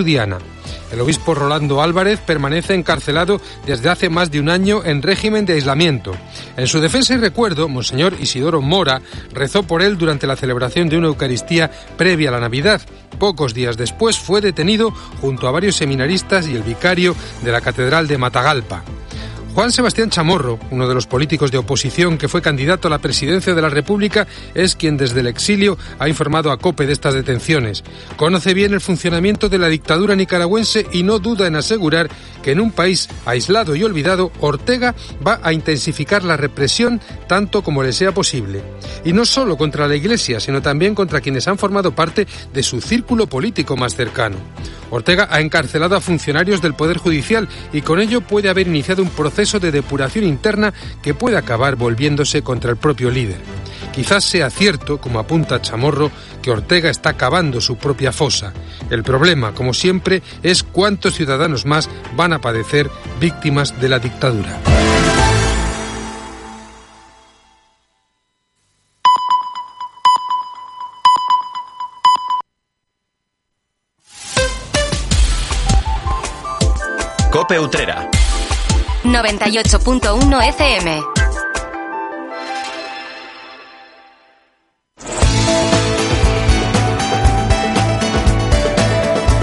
diana. El obispo Rolando Álvarez permanece encarcelado desde hace más de un año en régimen de aislamiento. En su defensa y recuerdo, Monseñor Isidoro Mora rezó por él durante la celebración de una Eucaristía previa a la Navidad. Pocos días después fue detenido junto a varios seminaristas y el vicario de la Catedral de Matagalpa. Juan Sebastián Chamorro, uno de los políticos de oposición que fue candidato a la presidencia de la República, es quien desde el exilio ha informado a COPE de estas detenciones. Conoce bien el funcionamiento de la dictadura nicaragüense y no duda en asegurar que en un país aislado y olvidado, Ortega va a intensificar la represión tanto como le sea posible. Y no solo contra la Iglesia, sino también contra quienes han formado parte de su círculo político más cercano. Ortega ha encarcelado a funcionarios del Poder Judicial y con ello puede haber iniciado un proceso de depuración interna que puede acabar volviéndose contra el propio líder. Quizás sea cierto, como apunta Chamorro, que Ortega está cavando su propia fosa. El problema, como siempre, es cuántos ciudadanos más van a padecer víctimas de la dictadura. Cope Utrera. 98.1 FM.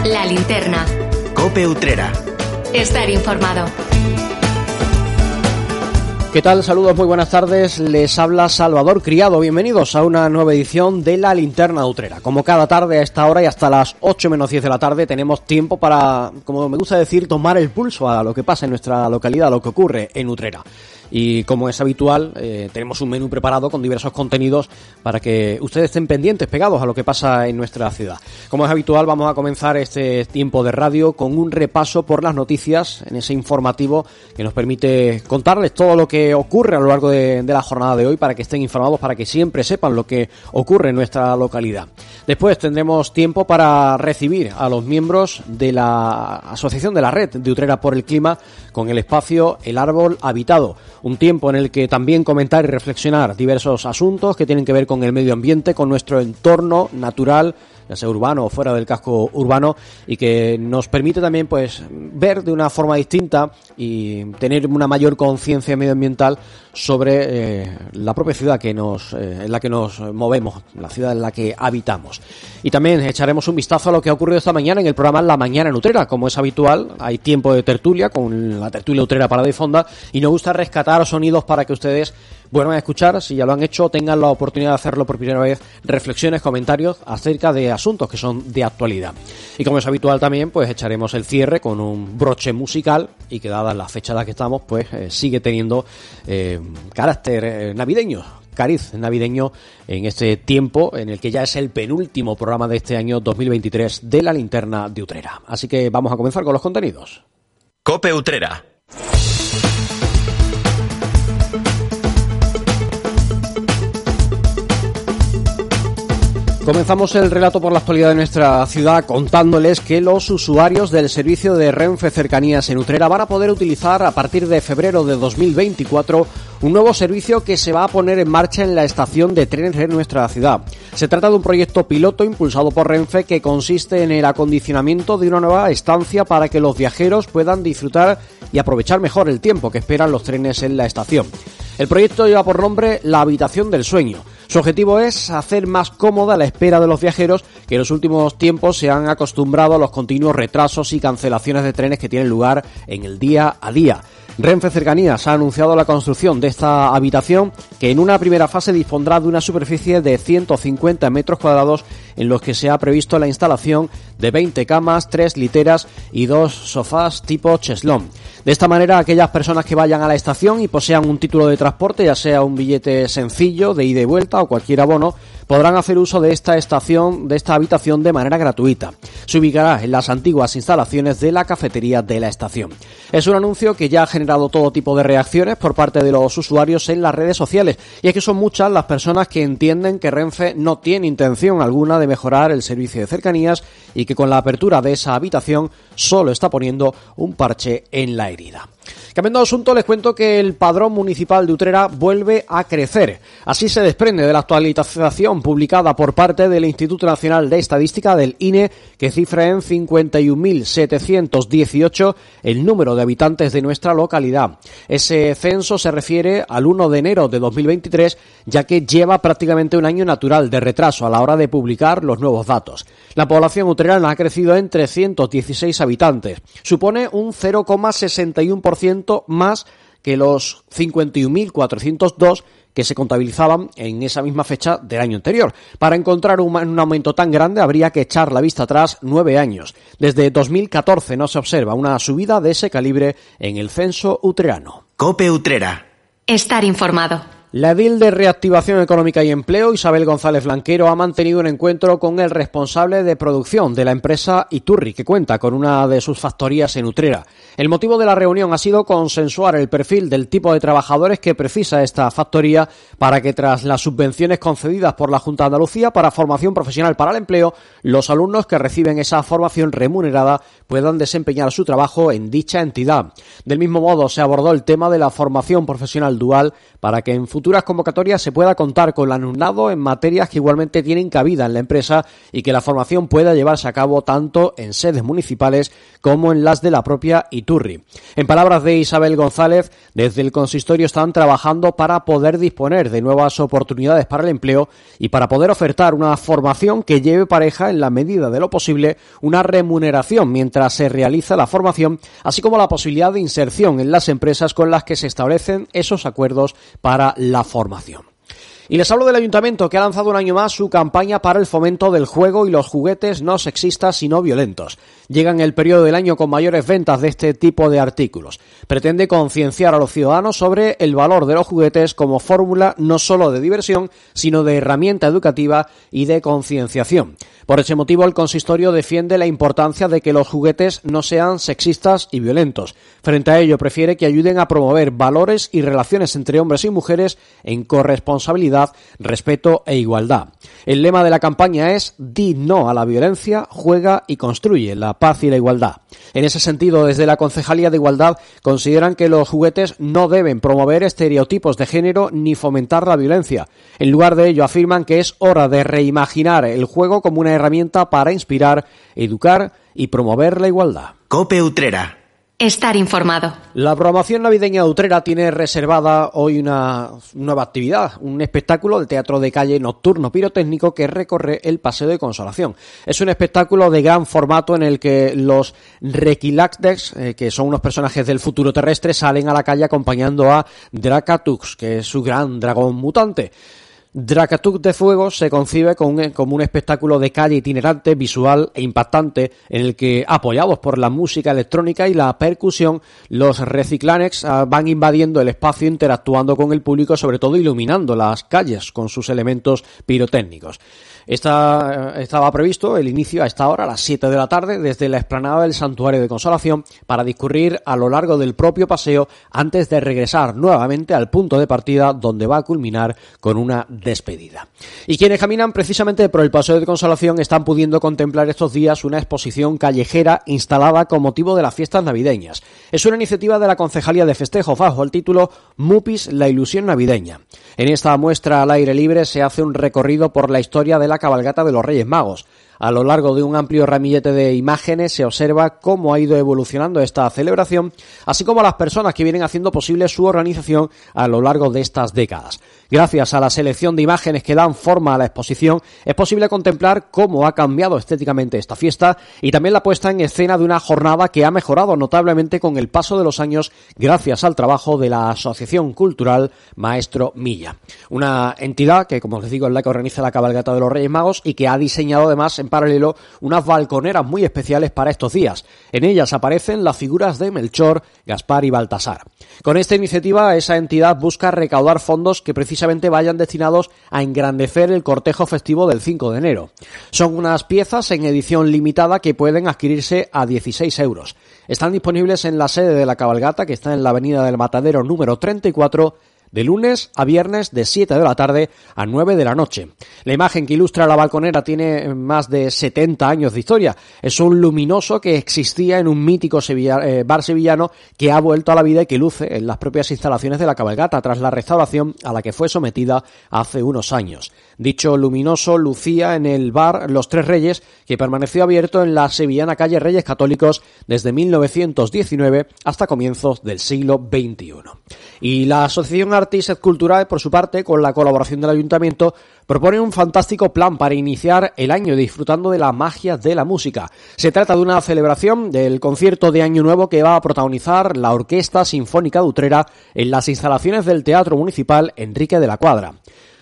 La linterna. Cope Utrera. Estar informado. ¿Qué tal? Saludos, muy buenas tardes. Les habla Salvador Criado. Bienvenidos a una nueva edición de La Linterna Utrera. Como cada tarde a esta hora y hasta las 8 menos 10 de la tarde tenemos tiempo para, como me gusta decir, tomar el pulso a lo que pasa en nuestra localidad, a lo que ocurre en Utrera. Y como es habitual, eh, tenemos un menú preparado con diversos contenidos para que ustedes estén pendientes, pegados a lo que pasa en nuestra ciudad. Como es habitual, vamos a comenzar este tiempo de radio con un repaso por las noticias en ese informativo que nos permite contarles todo lo que ocurre a lo largo de, de la jornada de hoy para que estén informados, para que siempre sepan lo que ocurre en nuestra localidad. Después tendremos tiempo para recibir a los miembros de la Asociación de la Red de Utrera por el Clima con el espacio El Árbol Habitado un tiempo en el que también comentar y reflexionar diversos asuntos que tienen que ver con el medio ambiente, con nuestro entorno natural, ya sea urbano o fuera del casco urbano, y que nos permite también pues ver de una forma distinta y tener una mayor conciencia medioambiental sobre eh, la propia ciudad que nos, eh, en la que nos movemos, la ciudad en la que habitamos. Y también echaremos un vistazo a lo que ha ocurrido esta mañana en el programa La Mañana en Utrera. Como es habitual, hay tiempo de tertulia con la tertulia Utrera para de fonda y nos gusta rescatar sonidos para que ustedes vuelvan a escuchar, si ya lo han hecho, tengan la oportunidad de hacerlo por primera vez, reflexiones, comentarios acerca de asuntos que son de actualidad. Y como es habitual también, pues echaremos el cierre con un broche musical y que dada la fecha en la que estamos, pues eh, sigue teniendo eh, carácter eh, navideño, cariz navideño en este tiempo en el que ya es el penúltimo programa de este año 2023 de la linterna de Utrera. Así que vamos a comenzar con los contenidos. Cope Utrera. Comenzamos el relato por la actualidad de nuestra ciudad contándoles que los usuarios del servicio de Renfe Cercanías en Utrera van a poder utilizar a partir de febrero de 2024 un nuevo servicio que se va a poner en marcha en la estación de trenes de nuestra ciudad. Se trata de un proyecto piloto impulsado por Renfe que consiste en el acondicionamiento de una nueva estancia para que los viajeros puedan disfrutar y aprovechar mejor el tiempo que esperan los trenes en la estación. El proyecto lleva por nombre La Habitación del Sueño. Su objetivo es hacer más cómoda la espera de los viajeros que en los últimos tiempos se han acostumbrado a los continuos retrasos y cancelaciones de trenes que tienen lugar en el día a día. Renfe Cercanías ha anunciado la construcción de esta habitación que en una primera fase dispondrá de una superficie de 150 metros cuadrados en los que se ha previsto la instalación de 20 camas, 3 literas y dos sofás tipo cheslón. De esta manera, aquellas personas que vayan a la estación y posean un título de transporte, ya sea un billete sencillo de ida y vuelta o cualquier abono, podrán hacer uso de esta estación, de esta habitación de manera gratuita. Se ubicará en las antiguas instalaciones de la cafetería de la estación. Es un anuncio que ya ha generado todo tipo de reacciones por parte de los usuarios en las redes sociales, y es que son muchas las personas que entienden que Renfe no tiene intención alguna de mejorar el servicio de cercanías y que con la apertura de esa habitación solo está poniendo un parche en la herida. Cambiando de asunto, les cuento que el padrón municipal de Utrera vuelve a crecer. Así se desprende de la actualización publicada por parte del Instituto Nacional de Estadística del INE, que cifra en 51.718 el número de habitantes de nuestra localidad. Ese censo se refiere al 1 de enero de 2023, ya que lleva prácticamente un año natural de retraso a la hora de publicar los nuevos datos. La población utrerana ha crecido en 316 habitantes. Supone un 0,61% más que los 51.402 que se contabilizaban en esa misma fecha del año anterior. Para encontrar un, un, aumento tan grande habría que echar la vista atrás nueve años. Desde 2014 no se observa una subida de ese calibre en el censo utrerano. Cope Utrera. Estar informado. La edil de Reactivación Económica y Empleo, Isabel González Blanquero, ha mantenido un encuentro con el responsable de producción de la empresa Iturri, que cuenta con una de sus factorías en Utrera. El motivo de la reunión ha sido consensuar el perfil del tipo de trabajadores que precisa esta factoría para que tras las subvenciones concedidas por la Junta de Andalucía para formación profesional para el empleo, los alumnos que reciben esa formación remunerada puedan desempeñar su trabajo en dicha entidad. Del mismo modo, se abordó el tema de la formación profesional dual para que en futuras convocatorias se pueda contar con el alumnado en materias que igualmente tienen cabida en la empresa y que la formación pueda llevarse a cabo tanto en sedes municipales como en las de la propia Iturri. En palabras de Isabel González, desde el consistorio están trabajando para poder disponer de nuevas oportunidades para el empleo y para poder ofertar una formación que lleve pareja en la medida de lo posible una remuneración mientras se realiza la formación, así como la posibilidad de inserción en las empresas con las que se establecen esos acuerdos para formación. Y les hablo del ayuntamiento que ha lanzado un año más su campaña para el fomento del juego y los juguetes no sexistas y no violentos. Llega en el periodo del año con mayores ventas de este tipo de artículos. Pretende concienciar a los ciudadanos sobre el valor de los juguetes como fórmula no solo de diversión, sino de herramienta educativa y de concienciación. Por ese motivo, el consistorio defiende la importancia de que los juguetes no sean sexistas y violentos. Frente a ello, prefiere que ayuden a promover valores y relaciones entre hombres y mujeres en corresponsabilidad, respeto e igualdad. El lema de la campaña es Di no a la violencia, juega y construye la paz y la igualdad. En ese sentido, desde la Concejalía de Igualdad consideran que los juguetes no deben promover estereotipos de género ni fomentar la violencia. En lugar de ello, afirman que es hora de reimaginar el juego como una herramienta para inspirar, educar y promover la igualdad. Cope Utrera. Estar informado. La programación navideña de Utrera tiene reservada hoy una nueva actividad, un espectáculo de teatro de calle nocturno pirotécnico que recorre el Paseo de Consolación. Es un espectáculo de gran formato en el que los Requilactex, eh, que son unos personajes del futuro terrestre, salen a la calle acompañando a Dracatux, que es su gran dragón mutante. Dracatuk de Fuego se concibe como un, como un, espectáculo de calle itinerante, visual e impactante, en el que, apoyados por la música electrónica y la percusión, los Reciclanex uh, van invadiendo el espacio, interactuando con el público, sobre todo iluminando las calles con sus elementos pirotécnicos. Está, estaba previsto el inicio a esta hora, a las 7 de la tarde, desde la explanada del Santuario de Consolación, para discurrir a lo largo del propio paseo antes de regresar nuevamente al punto de partida donde va a culminar con una despedida. Y quienes caminan precisamente por el Paseo de Consolación están pudiendo contemplar estos días una exposición callejera instalada con motivo de las fiestas navideñas. Es una iniciativa de la Concejalía de Festejos bajo el título Mupis, la ilusión navideña. En esta muestra al aire libre se hace un recorrido por la historia de la cabalgata de los Reyes Magos. A lo largo de un amplio ramillete de imágenes se observa cómo ha ido evolucionando esta celebración, así como las personas que vienen haciendo posible su organización a lo largo de estas décadas. Gracias a la selección de imágenes que dan forma a la exposición, es posible contemplar cómo ha cambiado estéticamente esta fiesta y también la puesta en escena de una jornada que ha mejorado notablemente con el paso de los años gracias al trabajo de la Asociación Cultural Maestro Milla. Una entidad que, como les digo, es la que organiza la cabalgata de los Reyes Magos y que ha diseñado además paralelo unas balconeras muy especiales para estos días. En ellas aparecen las figuras de Melchor, Gaspar y Baltasar. Con esta iniciativa, esa entidad busca recaudar fondos que precisamente vayan destinados a engrandecer el cortejo festivo del 5 de enero. Son unas piezas en edición limitada que pueden adquirirse a 16 euros. Están disponibles en la sede de la cabalgata, que está en la avenida del Matadero número 34, de lunes a viernes de 7 de la tarde a 9 de la noche. La imagen que ilustra la balconera tiene más de 70 años de historia. Es un luminoso que existía en un mítico eh, bar sevillano que ha vuelto a la vida y que luce en las propias instalaciones de la cabalgata tras la restauración a la que fue sometida hace unos años. Dicho luminoso lucía en el bar Los Tres Reyes que permaneció abierto en la sevillana calle Reyes Católicos desde 1919 hasta comienzos del siglo XXI. Y la Asociación Artis Cultural, por su parte, con la colaboración del Ayuntamiento, propone un fantástico plan para iniciar el año disfrutando de la magia de la música. Se trata de una celebración del concierto de Año Nuevo que va a protagonizar la Orquesta Sinfónica de Utrera en las instalaciones del Teatro Municipal Enrique de la Cuadra.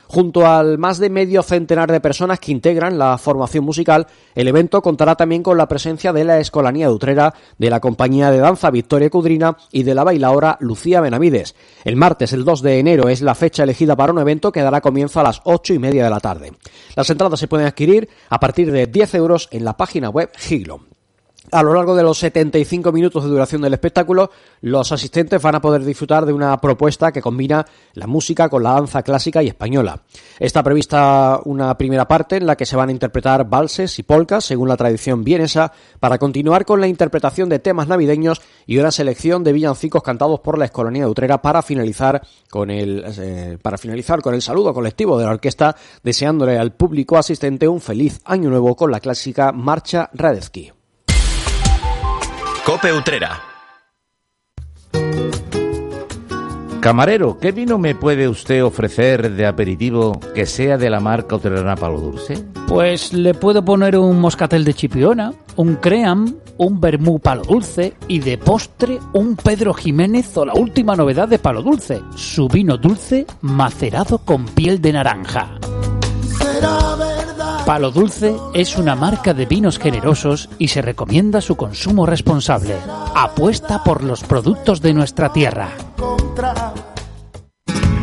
Junto al más de medio centenar de personas que integran la formación musical, el evento contará también con la presencia de la Escolanía de Utrera, de la compañía de danza Victoria Cudrina y de la bailaora Lucía Benavides. El martes, el 2 de enero, es la fecha elegida para un evento que dará comienzo a las ocho y media de la tarde. Las entradas se pueden adquirir a partir de 10 euros en la página web Giglo. A lo largo de los 75 minutos de duración del espectáculo, los asistentes van a poder disfrutar de una propuesta que combina la música con la danza clásica y española. Está prevista una primera parte en la que se van a interpretar valses y polcas, según la tradición vienesa, para continuar con la interpretación de temas navideños y una selección de villancicos cantados por la Escolanía de Utrera para finalizar con el, eh, para finalizar con el saludo colectivo de la orquesta, deseándole al público asistente un feliz año nuevo con la clásica Marcha Radetzky. Cope Utrera. Camarero, ¿qué vino me puede usted ofrecer de aperitivo que sea de la marca Utrerana Palo Dulce? Pues le puedo poner un moscatel de chipiona, un cream, un vermú palo dulce y de postre un Pedro Jiménez o la última novedad de palo dulce, su vino dulce macerado con piel de naranja. Palo Dulce es una marca de vinos generosos y se recomienda su consumo responsable. Apuesta por los productos de nuestra tierra.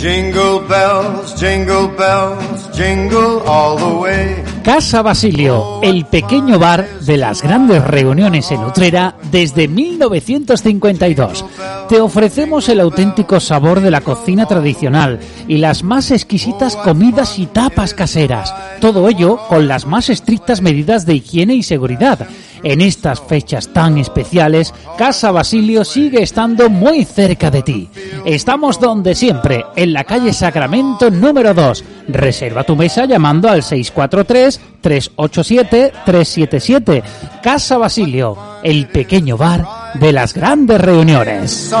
Jingle bells, jingle bells, jingle all the way. Casa Basilio, el pequeño bar de las grandes reuniones en Utrera desde 1952. Te ofrecemos el auténtico sabor de la cocina tradicional y las más exquisitas comidas y tapas caseras. Todo ello con las más estrictas medidas de higiene y seguridad en estas fechas tan especiales, Casa Basilio sigue estando muy cerca de ti. Estamos donde siempre, en la calle Sacramento número 2. Reserva tu mesa llamando al 643-387-377. Casa Basilio, el pequeño bar de las grandes reuniones.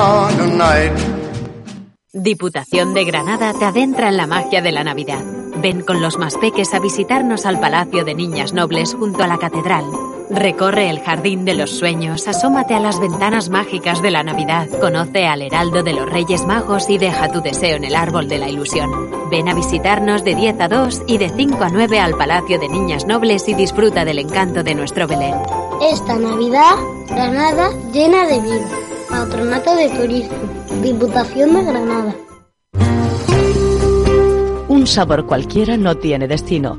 Diputación de Granada te adentra en la magia de la Navidad. Ven con los más peques a visitarnos al Palacio de Niñas Nobles junto a la Catedral. Recorre el Jardín de los Sueños, asómate a las ventanas mágicas de la Navidad, conoce al Heraldo de los Reyes Magos y deja tu deseo en el Árbol de la Ilusión. Ven a visitarnos de 10 a 2 y de 5 a 9 al Palacio de Niñas Nobles y disfruta del encanto de nuestro Belén. Esta Navidad, Granada llena de vida. Patronato de Turismo, Diputación de Granada. Un sabor cualquiera no tiene destino.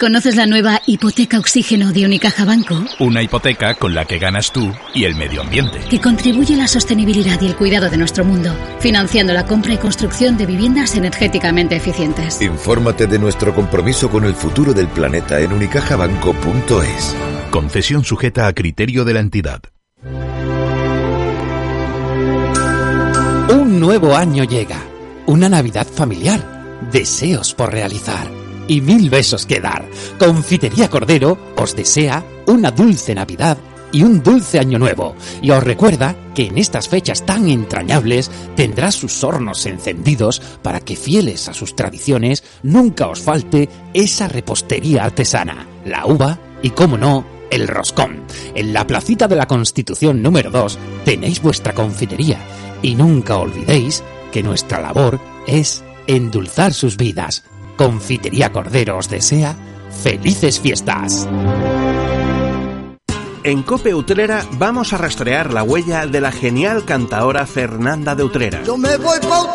¿Conoces la nueva hipoteca oxígeno de Unicaja Banco? Una hipoteca con la que ganas tú y el medio ambiente. Que contribuye a la sostenibilidad y el cuidado de nuestro mundo, financiando la compra y construcción de viviendas energéticamente eficientes. Infórmate de nuestro compromiso con el futuro del planeta en unicajabanco.es. Concesión sujeta a criterio de la entidad. Un nuevo año llega, una Navidad familiar, deseos por realizar y mil besos que dar. Confitería Cordero os desea una dulce Navidad y un dulce año nuevo. Y os recuerda que en estas fechas tan entrañables tendrá sus hornos encendidos para que fieles a sus tradiciones nunca os falte esa repostería artesana, la uva y, como no, el roscón. En la placita de la Constitución número 2 tenéis vuestra confitería y nunca olvidéis que nuestra labor es endulzar sus vidas. Confitería Cordero os desea felices fiestas. En Cope Utrera vamos a rastrear la huella de la genial cantaora Fernanda de Utrera. Yo me voy pa'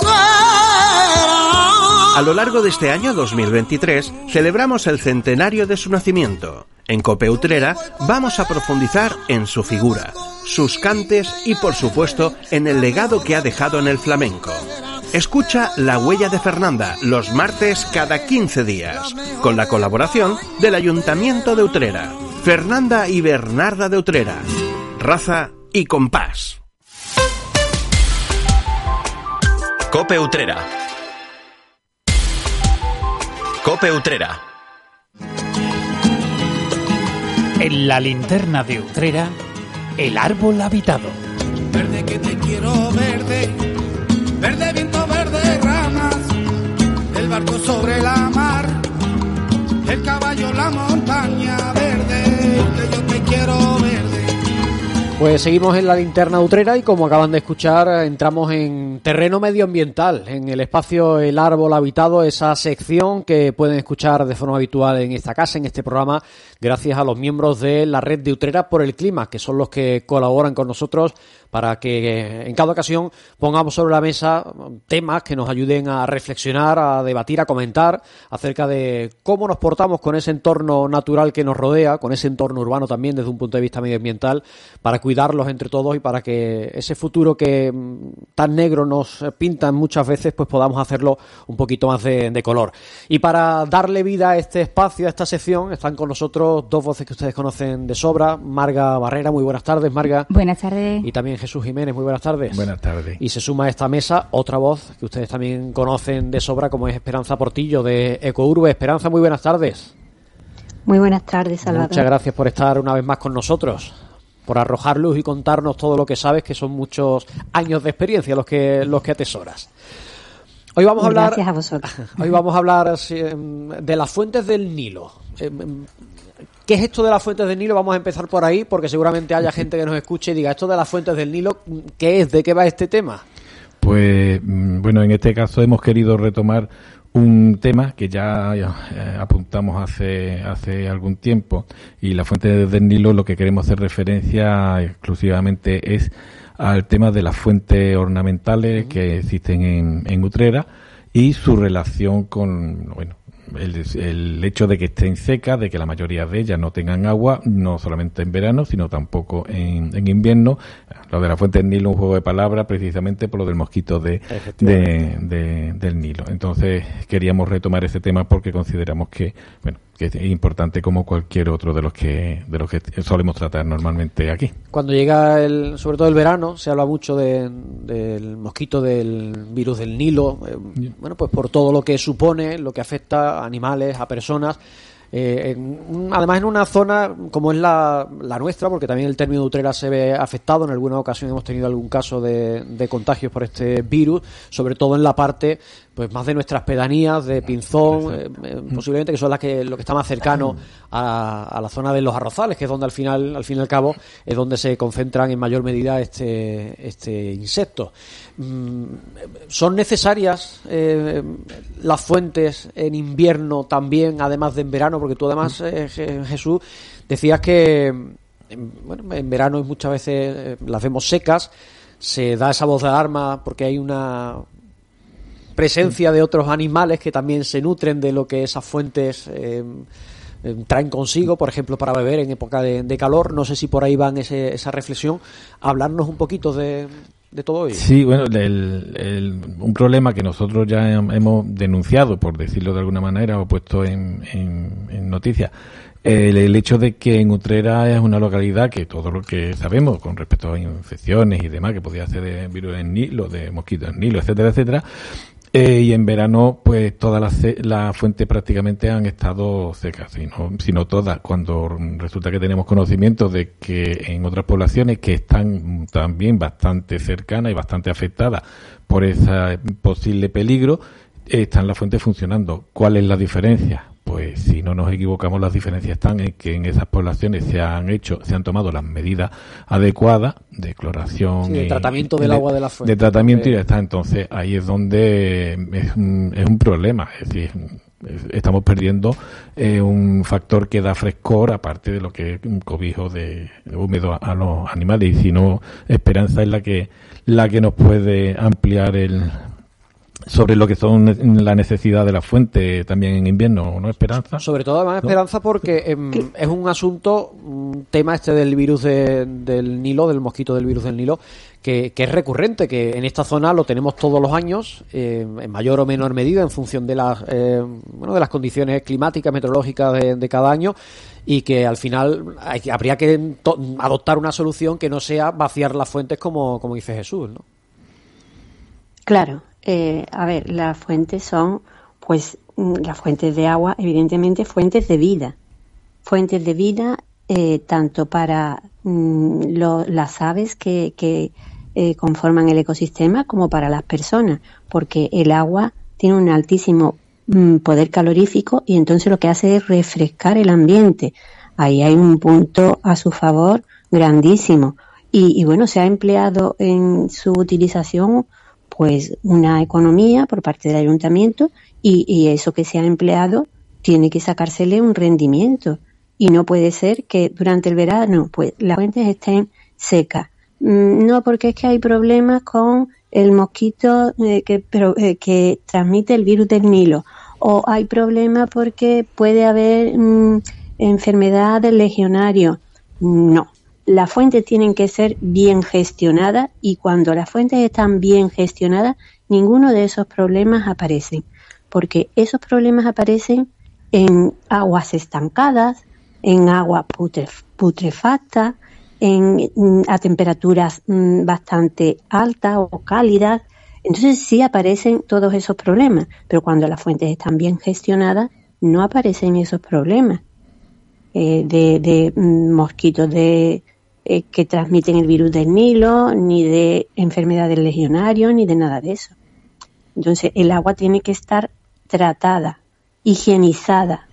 A lo largo de este año 2023 celebramos el centenario de su nacimiento. En Cope Utrera vamos a profundizar en su figura, sus cantes y por supuesto en el legado que ha dejado en el flamenco. Escucha La Huella de Fernanda los martes cada 15 días, con la colaboración del Ayuntamiento de Utrera. Fernanda y Bernarda de Utrera. Raza y compás. Cope Utrera. Cope Utrera. En la linterna de Utrera, el árbol habitado. Verde que te quiero verde, verde sobre la mar, el caballo, la montaña verde, que yo te quiero verde. Pues seguimos en la linterna utrera y como acaban de escuchar entramos en terreno medioambiental, en el espacio El Árbol Habitado, esa sección que pueden escuchar de forma habitual en esta casa, en este programa, gracias a los miembros de la red de Utrera por el Clima, que son los que colaboran con nosotros para que en cada ocasión pongamos sobre la mesa temas que nos ayuden a reflexionar, a debatir, a comentar acerca de cómo nos portamos con ese entorno natural que nos rodea, con ese entorno urbano también desde un punto de vista medioambiental, para cuidarlos entre todos y para que ese futuro que mm, tan negro nos pintan muchas veces, pues podamos hacerlo un poquito más de, de color. Y para darle vida a este espacio, a esta sección, están con nosotros dos voces que ustedes conocen de sobra, Marga Barrera, muy buenas tardes, Marga. Buenas tardes. Y también Jesús Jiménez, muy buenas tardes. Buenas tardes. Y se suma a esta mesa otra voz que ustedes también conocen de sobra, como es Esperanza Portillo de Ecourbe. Esperanza, muy buenas tardes. Muy buenas tardes, Salvador. Muchas gracias por estar una vez más con nosotros, por arrojar luz y contarnos todo lo que sabes, que son muchos años de experiencia los que, los que atesoras. Hoy vamos a hablar, Gracias a vosotros. hoy vamos a hablar em, de las fuentes del Nilo. ¿Qué es esto de las fuentes del Nilo? Vamos a empezar por ahí, porque seguramente haya gente que nos escuche y diga, esto de las fuentes del Nilo, ¿qué es? ¿De qué va este tema? Pues mm, bueno, en este caso hemos querido retomar un tema que ya eh, apuntamos hace, hace algún tiempo y la fuente del Nilo lo que queremos hacer referencia exclusivamente es al tema de las fuentes ornamentales que existen en, en Utrera y su relación con, bueno, el, el, hecho de que estén secas, de que la mayoría de ellas no tengan agua, no solamente en verano, sino tampoco en, en invierno. Lo de la fuente del Nilo, un juego de palabras, precisamente por lo del mosquito de, de, de, del Nilo. Entonces, queríamos retomar ese tema porque consideramos que, bueno, que es importante como cualquier otro de los que de los que solemos tratar normalmente aquí. Cuando llega el, sobre todo el verano, se habla mucho de, del mosquito del virus del Nilo, eh, bueno, pues por todo lo que supone, lo que afecta a animales, a personas. Eh, en, además, en una zona como es la, nuestra, porque también el término de Utrera se ve afectado, en alguna ocasión hemos tenido algún caso de, de contagios por este virus, sobre todo en la parte pues más de nuestras pedanías de Pinzón, eh, eh, posiblemente que son las que lo que está más cercano a, a, la zona de los arrozales, que es donde al final, al fin y al cabo, es donde se concentran en mayor medida este, este insecto. Mm, ¿Son necesarias eh, las fuentes en invierno también, además de en verano? Porque tú además, Jesús, decías que bueno, en verano muchas veces las vemos secas, se da esa voz de alarma porque hay una presencia de otros animales que también se nutren de lo que esas fuentes eh, eh, traen consigo, por ejemplo, para beber en época de, calor. No sé si por ahí van esa reflexión. Hablarnos un poquito de, todo ello. Sí, bueno, el- un problema que nosotros ya hem- hemos denunciado, por decirlo de alguna manera, o puesto en, en, en noticias, el, el hecho de que en Utrera es una localidad que todo lo que sabemos con respecto a infecciones y demás, que podía ser de virus en Nilo, de mosquitos en Nilo, etcétera, etcétera, eh, y en verano, pues todas las, fuentes prácticamente han estado secas, si no, si no todas. Cuando resulta que tenemos conocimiento de que en otras poblaciones que están también bastante cercanas y bastante afectadas por ese posible peligro, están las fuentes funcionando. ¿Cuál es la diferencia? Pues si no nos equivocamos, las diferencias están en que en esas poblaciones se han hecho, se han tomado las medidas adecuadas de cloración Sí, de y- tratamiento del agua de la fuente, de tratamiento y porque- ya está. Entonces ahí es donde es un, es un problema. Es decir, es- estamos perdiendo eh, un factor que da frescor, aparte de lo que es un cobijo de húmedo a, a los animales. Y si no, esperanza es la que la que nos puede ampliar el sobre lo que son la necesidad de la fuente también en invierno, ¿no? Esperanza. Sobre todo, además, ¿No? Esperanza, porque em, es un asunto, un tema este del virus de- del Nilo, del mosquito del virus del Nilo, que, que es recurrente, que en esta zona lo tenemos todos los años, eh, en mayor o menor medida, en función de las, eh, bueno, de las condiciones climáticas, meteorológicas de, de cada año, y que al final hay que- habría que to- adoptar una solución que no sea vaciar las fuentes como, como dice Jesús, ¿no? Claro, eh, a ver, las fuentes son, pues, mm, las fuentes de agua, evidentemente, fuentes de vida. Fuentes de vida eh, tanto para mm, las aves que, eh, conforman el ecosistema como para las personas, porque el agua tiene un altísimo mm, poder calorífico y entonces lo que hace es refrescar el ambiente. Ahí hay un punto a su favor grandísimo. Y bueno, se ha empleado en su utilización pues una economía por parte del ayuntamiento y, y eso que se ha empleado tiene que sacársele un rendimiento. Y no puede ser que durante el verano pues las fuentes estén secas. Mm, no porque es que hay problemas con el mosquito eh, que eh, que transmite el virus del Nilo. O hay problemas porque puede haber mm, enfermedad del legionario no las fuentes tienen que ser bien gestionadas y cuando las fuentes están bien gestionadas, ninguno de esos problemas aparecen, porque esos problemas aparecen en aguas estancadas, en agua putre- putrefacta, en, mm, a temperaturas mm, bastante altas o cálidas. Entonces sí aparecen todos esos problemas, pero cuando las fuentes están bien gestionadas, no aparecen esos problemas eh, de, de, mm, mosquitos de, eh, que transmiten el virus del Nilo, ni de enfermedades legionarios, ni de nada de eso. Entonces, el agua tiene que estar tratada, higienizada.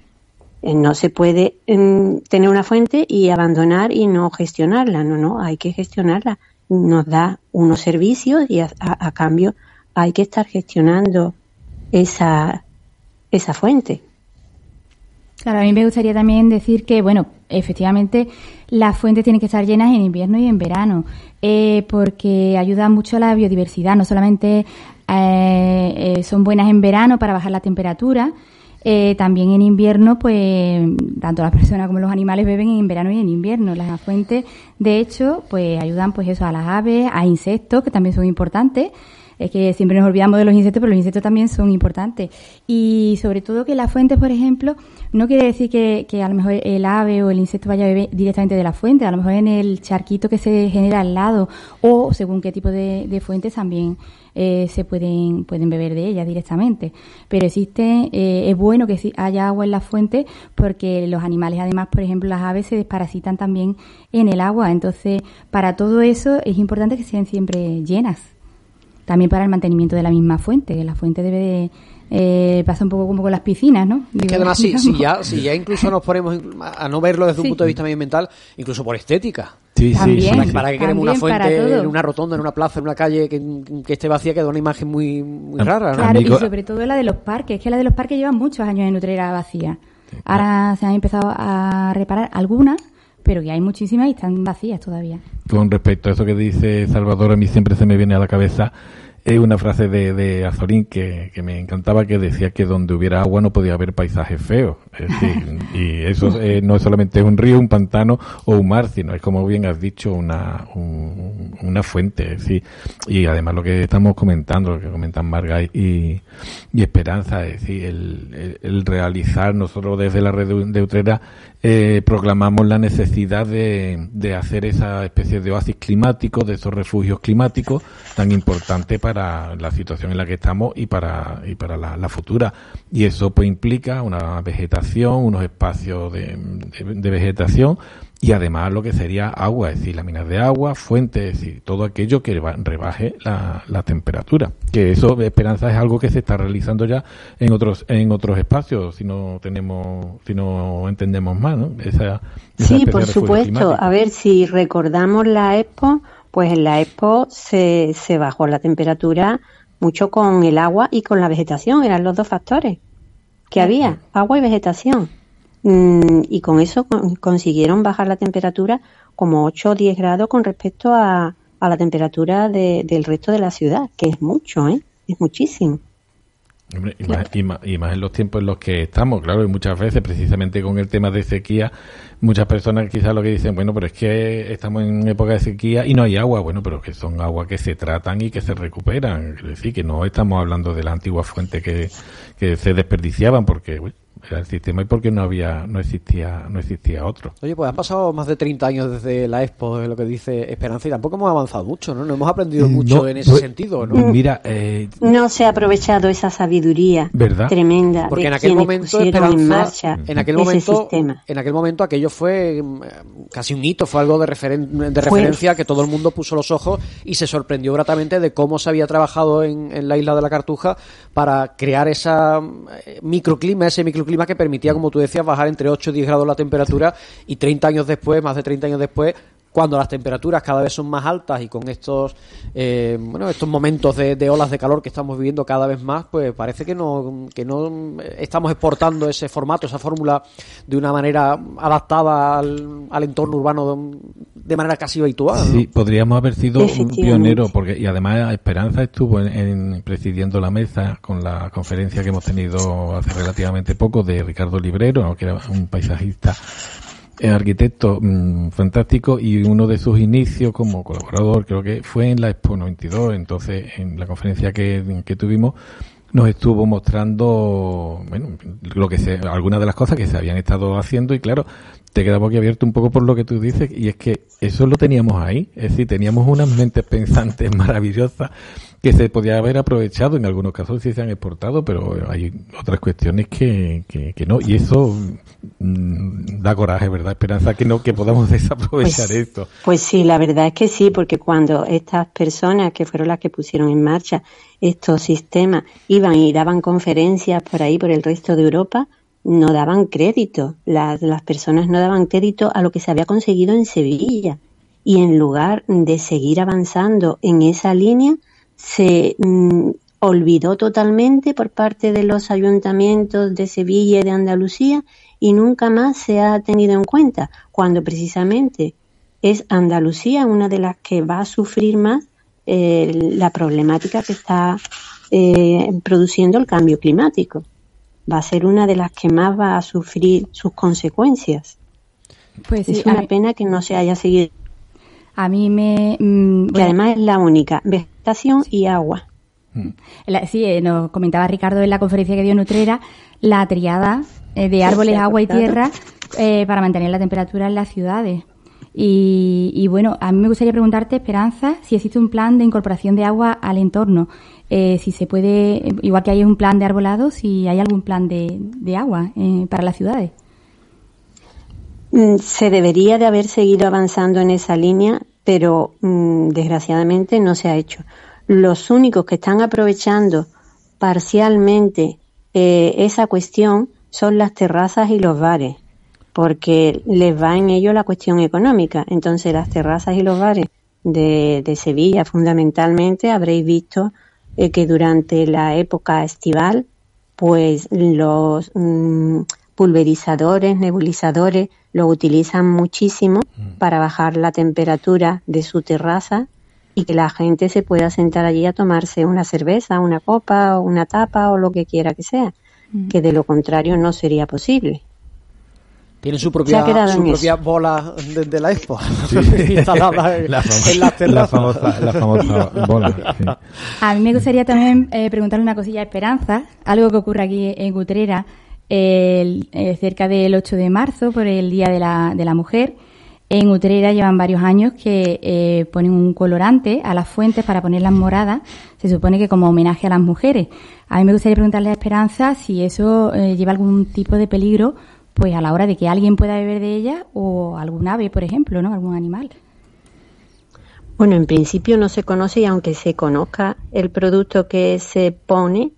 Eh, no se puede mm, tener una fuente y abandonar y no gestionarla. No, no, hay que gestionarla. Nos da unos servicios y a, a- cambio hay que estar gestionando esa, esa fuente. Claro, a mí me gustaría también decir que, bueno, efectivamente las fuentes tienen que estar llenas en invierno y en verano, eh, porque ayudan mucho a la biodiversidad, no solamente eh, eh, son buenas en verano para bajar la temperatura, también en invierno, pues tanto las personas como los animales beben en verano y en invierno. Las fuentes, de hecho, pues ayudan pues eso a las aves, a insectos, que también son importantes. Es que siempre nos olvidamos de los insectos, pero los insectos también son importantes. Y sobre todo que las fuentes, por ejemplo, no quiere decir que, que a lo mejor el ave o el insecto vaya a beber directamente de la fuente, a lo mejor en el charquito que se genera al lado o según qué tipo de, de fuentes también eh, se pueden, pueden beber de ellas directamente. Pero existe, eh, es bueno que haya agua en las fuentes porque los animales, además, por ejemplo, las aves se desparasitan también en el agua. Entonces, para todo eso es importante que sean siempre llenas también para el mantenimiento de la misma fuente, que la fuente debe de, eh, pasa un poco como con las piscinas, ¿no? Es que además, si, ya, si ya incluso nos ponemos a no verlo desde un punto de vista medioambiental, incluso por estética. Sí, sí, También, ¿Para, sí, para qué queremos una fuente en una rotonda, en una plaza, en una calle que, que esté vacía, que da una imagen muy, muy rara? ¿no? Claro, Amigo- y sobre todo la de los parques, que la de los parques llevan muchos años en Utrera vacía. Ahora se han empezado a reparar algunas, pero que hay muchísimas y están vacías todavía. con respecto a eso que dice Salvador, a mí siempre se me viene a la cabeza es una frase de, de Azorín que, que, me encantaba que decía que donde hubiera agua no podía haber paisajes feos. Es decir, y eso eh, no es solamente un río, un pantano o un mar, sino es como bien has dicho una, un, una fuente. Es decir, y además lo que estamos comentando, lo que comentan Marga y, y Esperanza, es decir, el, el, el realizar nosotros desde la red de Utrera eh, proclamamos la necesidad de, de, hacer esa especie de oasis climático, de esos refugios climáticos tan importantes para la situación en la que estamos y para, y para la, futura. Y eso pues implica una vegetación, unos espacios de, de vegetación y además lo que sería agua, es decir, láminas de agua, fuentes, es decir, todo aquello que rebaje la, la, temperatura. Que eso, Esperanza, es algo que se está realizando ya en otros en otros espacios, si no tenemos, si no entendemos más, ¿no? Esa, esa sí, por supuesto. Climático. A ver, si recordamos la Expo, pues en la Expo se, se bajó la temperatura mucho con el agua y con la vegetación, eran los dos factores que había, agua y vegetación y con eso consiguieron bajar la temperatura como 8 o 10 grados con respecto a, a la temperatura de, del resto de la ciudad, que es mucho, ¿eh? es muchísimo. Hombre, y, más, y, más, y, más, en los tiempos en los que estamos, claro, y muchas veces, precisamente con el tema de sequía, muchas personas quizás lo que dicen, bueno, pero es que estamos en época de sequía y no hay agua, bueno, pero que son aguas que se tratan y que se recuperan, es decir, que no estamos hablando de la antigua fuente que, que se desperdiciaban, porque bueno, era el sistema y porque no había no existía no existía otro. Oye, pues han pasado más de 30 años desde la Expo, de lo que dice Esperanza, y tampoco hemos avanzado mucho, ¿no? No hemos aprendido mucho no, en ese pues, sentido, ¿no? Mira, eh, no se ha aprovechado esa sabiduría ¿verdad? tremenda porque en aquel momento Esperanza, en, marcha en aquel momento sistema. en aquel momento aquello fue mm, casi un hito, fue algo de, referen de referencia que todo el mundo puso los ojos y se sorprendió gratamente de cómo se había trabajado en, en la isla de la Cartuja para crear esa eh, microclima, ese microclima que permitía, como tú decías, bajar entre 8 y 10 grados la temperatura y 30 años después, más de 30 años después, cuando las temperaturas cada vez son más altas y con estos eh, bueno estos momentos de, de, olas de calor que estamos viviendo cada vez más pues parece que no que no estamos exportando ese formato esa fórmula de una manera adaptada al, al entorno urbano de manera casi habitual ¿no? sí podríamos haber sido un pionero porque y además Esperanza estuvo en, en, presidiendo la mesa con la conferencia que hemos tenido hace relativamente poco de Ricardo Librero que era un paisajista arquitecto mmm, fantástico y uno de sus inicios como colaborador creo que fue en la Expo 92, entonces en la conferencia que, que tuvimos nos estuvo mostrando bueno, lo que se, algunas de las cosas que se habían estado haciendo y claro, te queda abierto un poco por lo que tú dices y es que eso lo teníamos ahí, es decir, teníamos unas mentes pensantes maravillosas que se podía haber aprovechado, en algunos casos sí se han exportado, pero hay otras cuestiones que, que, que no, y eso mmm, da coraje, ¿verdad? Esperanza que no, que podamos desaprovechar pues, esto. Pues sí, la verdad es que sí, porque cuando estas personas que fueron las que pusieron en marcha estos sistemas iban y daban conferencias por ahí, por el resto de Europa, no daban crédito, las, las personas no daban crédito a lo que se había conseguido en Sevilla. Y en lugar de seguir avanzando en esa línea, se mm, olvidó totalmente por parte de los ayuntamientos de Sevilla y de Andalucía y nunca más se ha tenido en cuenta, cuando precisamente es Andalucía una de las que va a sufrir más eh, la problemática que está eh, produciendo el cambio climático. Va a ser una de las que más va a sufrir sus consecuencias. Pues sí, es una pena que no se haya seguido. A mí me. Mmm, que además es la única vegetación y agua. La, sí, eh, nos comentaba Ricardo en la conferencia que dio Nutrera la triada eh, de árboles, agua y tierra eh, para mantener la temperatura en las ciudades. Y, y, bueno, a mí me gustaría preguntarte, Esperanza, si existe un plan de incorporación de agua al entorno. Eh, si se puede, igual que hay un plan de arbolado, si hay algún plan de, de agua eh, para las ciudades. Mm, se debería de haber seguido avanzando en esa línea, pero mmm, desgraciadamente no se ha hecho. Los únicos que están aprovechando parcialmente eh, esa cuestión son las terrazas y los bares, porque les va en ello la cuestión económica. Entonces las terrazas y los bares de, Sevilla fundamentalmente habréis visto eh, que durante la época estival pues los mmm, pulverizadores, nebulizadores, lo utilizan muchísimo para bajar la temperatura de su terraza y que la gente se pueda sentar allí a tomarse una cerveza, una copa, o una tapa o lo que quiera que sea, que de lo contrario no sería posible. Tiene su propia, su propia bola de, de la expo Sí. instalada en, La famo- en las la famosa- la famosa bola, sí. A mí me gustaría también eh, preguntarle una cosilla a Esperanza, algo que ocurre aquí en Utrera, el- eh, cerca del 8 de marzo, por el Día de la, de la Mujer. En Utrera llevan varios años que eh, ponen un colorante a las fuentes para ponerlas moradas, se supone que como homenaje a las mujeres. A mí me gustaría preguntarle a Esperanza si eso eh, lleva algún tipo de peligro pues a la hora de que alguien pueda beber de ella o algún ave, por ejemplo, ¿no? Algún animal. Bueno, en principio no se conoce y aunque se conozca el producto que se pone,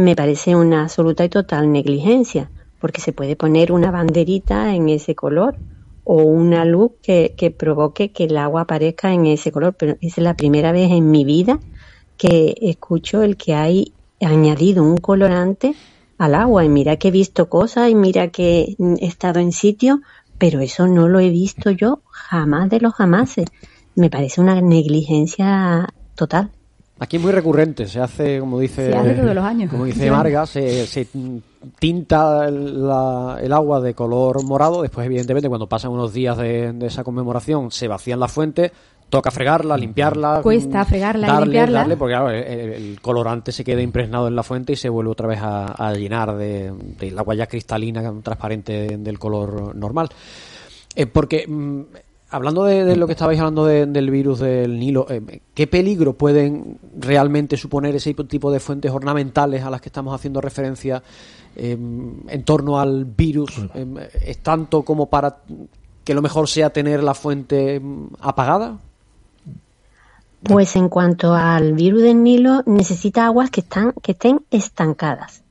me parece una absoluta y total negligencia, porque se puede poner una banderita en ese color o una luz que, que provoque que el agua aparezca en ese color, pero es la primera vez en mi vida que escucho el que hay añadido un colorante al agua y mira que he visto cosas y mira que he estado en sitio, pero eso no lo he visto yo jamás de los jamases. Me parece una negligencia total. Aquí es muy recurrente, se hace, como dice, Se hace todos los años. como dice. Marga, se, se tinta el, la- el agua de color morado, después evidentemente cuando pasan unos días de, de esa conmemoración se vacían las fuentes, toca fregarla, limpiarla, Cuesta fregarla y darle, limpiarla. darle, porque claro, el, el colorante se queda impregnado en la fuente y se vuelve otra vez a, a llenar de, del agua ya cristalina, transparente del color normal. Eh, porque mm, hablando de, de lo que estabais hablando de- del virus del Nilo, eh, ¿qué peligro pueden realmente suponer ese tipo de fuentes ornamentales a las que estamos haciendo referencia eh, en torno al virus? Eh, ¿Es tanto como para que lo mejor sea tener la fuente mm, apagada? Pues en cuanto al virus del Nilo, necesita aguas que están que estén estancadas.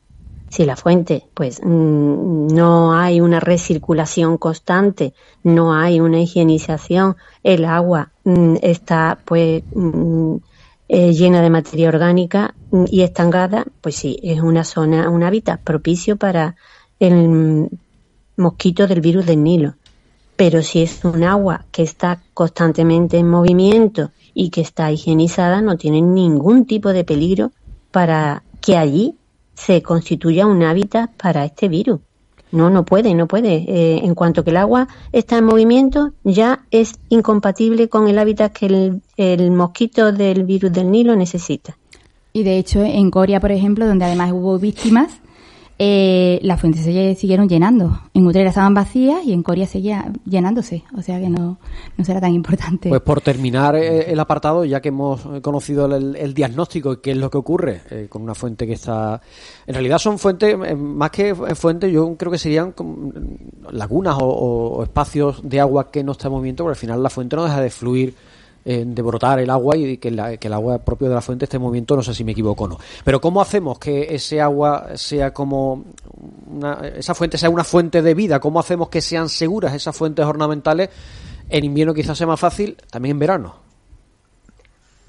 Si la fuente, pues mm, no hay una recirculación constante, no hay una higienización, el agua mm, está pues mm, eh, llena de materia orgánica y estancada, pues sí, es una zona, un hábitat propicio para el mosquito del virus del Nilo. Pero si es un agua que está constantemente en movimiento y que está higienizada, no tiene ningún tipo de peligro para que allí se constituya un hábitat para este virus. No, no puede, no puede. Eh, en cuanto que el agua está en movimiento, ya es incompatible con el hábitat que el, el mosquito del virus del Nilo necesita. Y de hecho, en Coria, por ejemplo, donde además hubo víctimas, eh, las fuentes se siguieron llenando. En Utrera estaban vacías y en Coria seguía llenándose. O sea que no, no será tan importante. Pues por terminar eh, el apartado, ya que hemos conocido el, diagnóstico y qué es lo que ocurre eh, con una fuente que está... En realidad son fuentes, eh, más que fuentes, yo creo que serían lagunas o espacios de agua que no está en movimiento, porque al final la fuente no deja de fluir, eh, de brotar el agua y que, la- que el agua propio de la fuente esté en movimiento, no sé si me equivoco o no. Pero ¿cómo hacemos que ese agua sea como... Una, esa fuente sea una fuente de vida? ¿Cómo hacemos que sean seguras esas fuentes ornamentales? En invierno quizás sea más fácil, también en verano.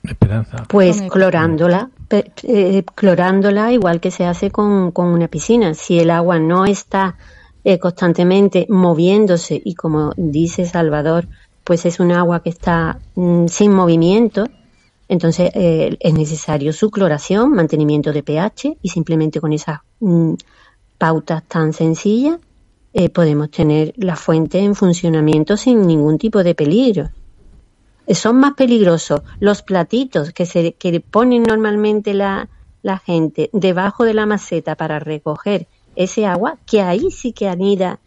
Esperanza. Pues clorándola, pe- eh, clorándola igual que se hace con, con una piscina. Si el agua no está eh, constantemente moviéndose y como dice Salvador, pues es un agua que está mm, sin movimiento, entonces eh, es necesario su cloración, mantenimiento de pH y simplemente con esas mm, pautas tan sencillas eh, podemos tener la fuente en funcionamiento sin ningún tipo de peligro. Eh, Son más peligrosos los platitos que se que ponen normalmente la, la gente debajo de la maceta para recoger ese agua, que ahí sí que anida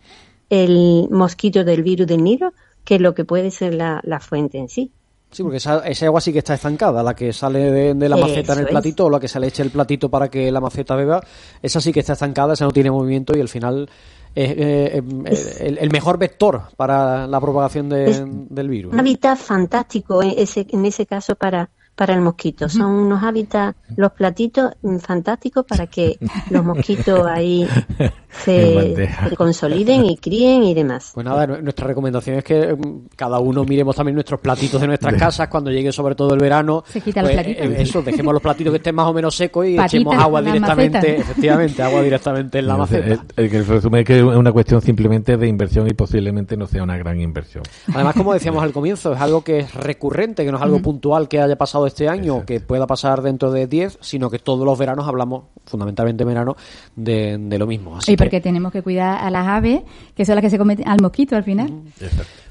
el mosquito del virus del Nilo, que lo que puede ser la, la fuente en sí. Sí, porque esa, esa agua sí que está estancada, la que sale de, de la maceta en el es. platito o la que se le echa el platito para que la maceta beba, esa sí que está estancada, esa no tiene movimiento y al final es eh, eh, el, el mejor vector para la propagación de- del virus. Un hábitat fantástico en ese, en ese caso para, para el mosquito. Son unos hábitats, los platitos mm, fantásticos para que los mosquitos ahí se, se consoliden y críen y demás. Pues nada, nu- nuestra recomendación es que mm, cada uno miremos también nuestros platitos de nuestras casas cuando llegue sobre todo el verano. Se quitan los pues, platitos. eh, Eso, dejemos los platitos que estén más o menos secos y Patitas echemos agua directamente, efectivamente, agua directamente en la maceta. el- el que resume es que es una cuestión simplemente de inversión y posiblemente no sea una gran inversión. Además, como decíamos al comienzo, es algo que es recurrente, que no es algo Mm. puntual que haya pasado este año o que pueda pasar dentro de 10, sino que todos los veranos hablamos, fundamentalmente en verano, de, de lo mismo. Así Y porque que, tenemos que cuidar a las aves, que son las que se cometen al mosquito al final.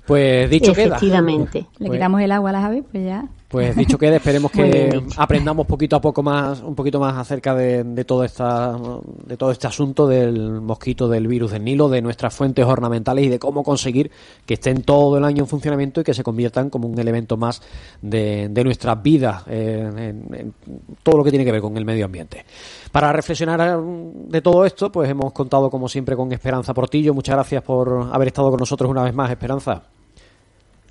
pues dicho queda. Efectivamente. Le Pues- quitamos el agua a las aves, pues ya. Pues dicho queda, esperemos que aprendamos poquito a poco más, un poquito más acerca de, de todo esta, de todo este asunto del mosquito, del virus del Nilo, de nuestras fuentes ornamentales y de cómo conseguir que estén todo el año en funcionamiento y que se conviertan como un elemento más de, de nuestras vidas, eh, en, en todo lo que tiene que ver con el medio ambiente. Para reflexionar de todo esto, pues hemos contado como siempre con Esperanza Portillo. Muchas gracias por haber estado con nosotros una vez más, Esperanza.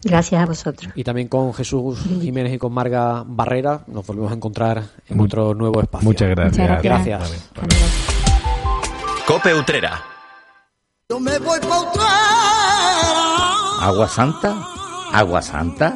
Gracias a vosotros. Y también con Jesús Jiménez y con Marga Barrera. Nos volvemos a encontrar en Mu- otro nuevo espacio. Muchas gracias. Muchas gracias. Gracias. Cope Utrera. Yo me voy pa' ¿Agua santa? ¿Agua santa?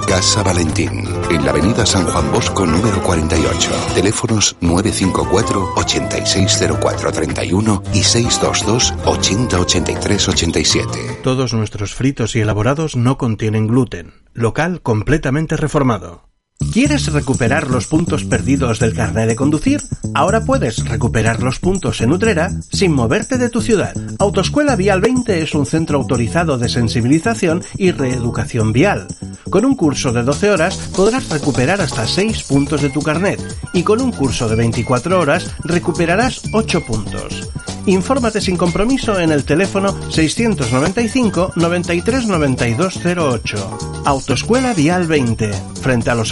Casa Valentín, en la avenida San Juan Bosco número 48. Teléfonos 954 860431 y 622 808387. Todos nuestros fritos y elaborados no contienen gluten. Local completamente reformado. ¿Quieres recuperar los puntos perdidos del carnet de conducir? Ahora puedes recuperar los puntos en Utrera sin moverte de tu ciudad. Autoescuela Vial 20 es un centro autorizado de sensibilización y reeducación vial. Con un curso de 12 horas podrás recuperar hasta 6 puntos de tu carnet y con un curso de 24 horas recuperarás 8 puntos. Infórmate sin compromiso en el teléfono 695 93 9208. Autoescuela Vial 20, frente a los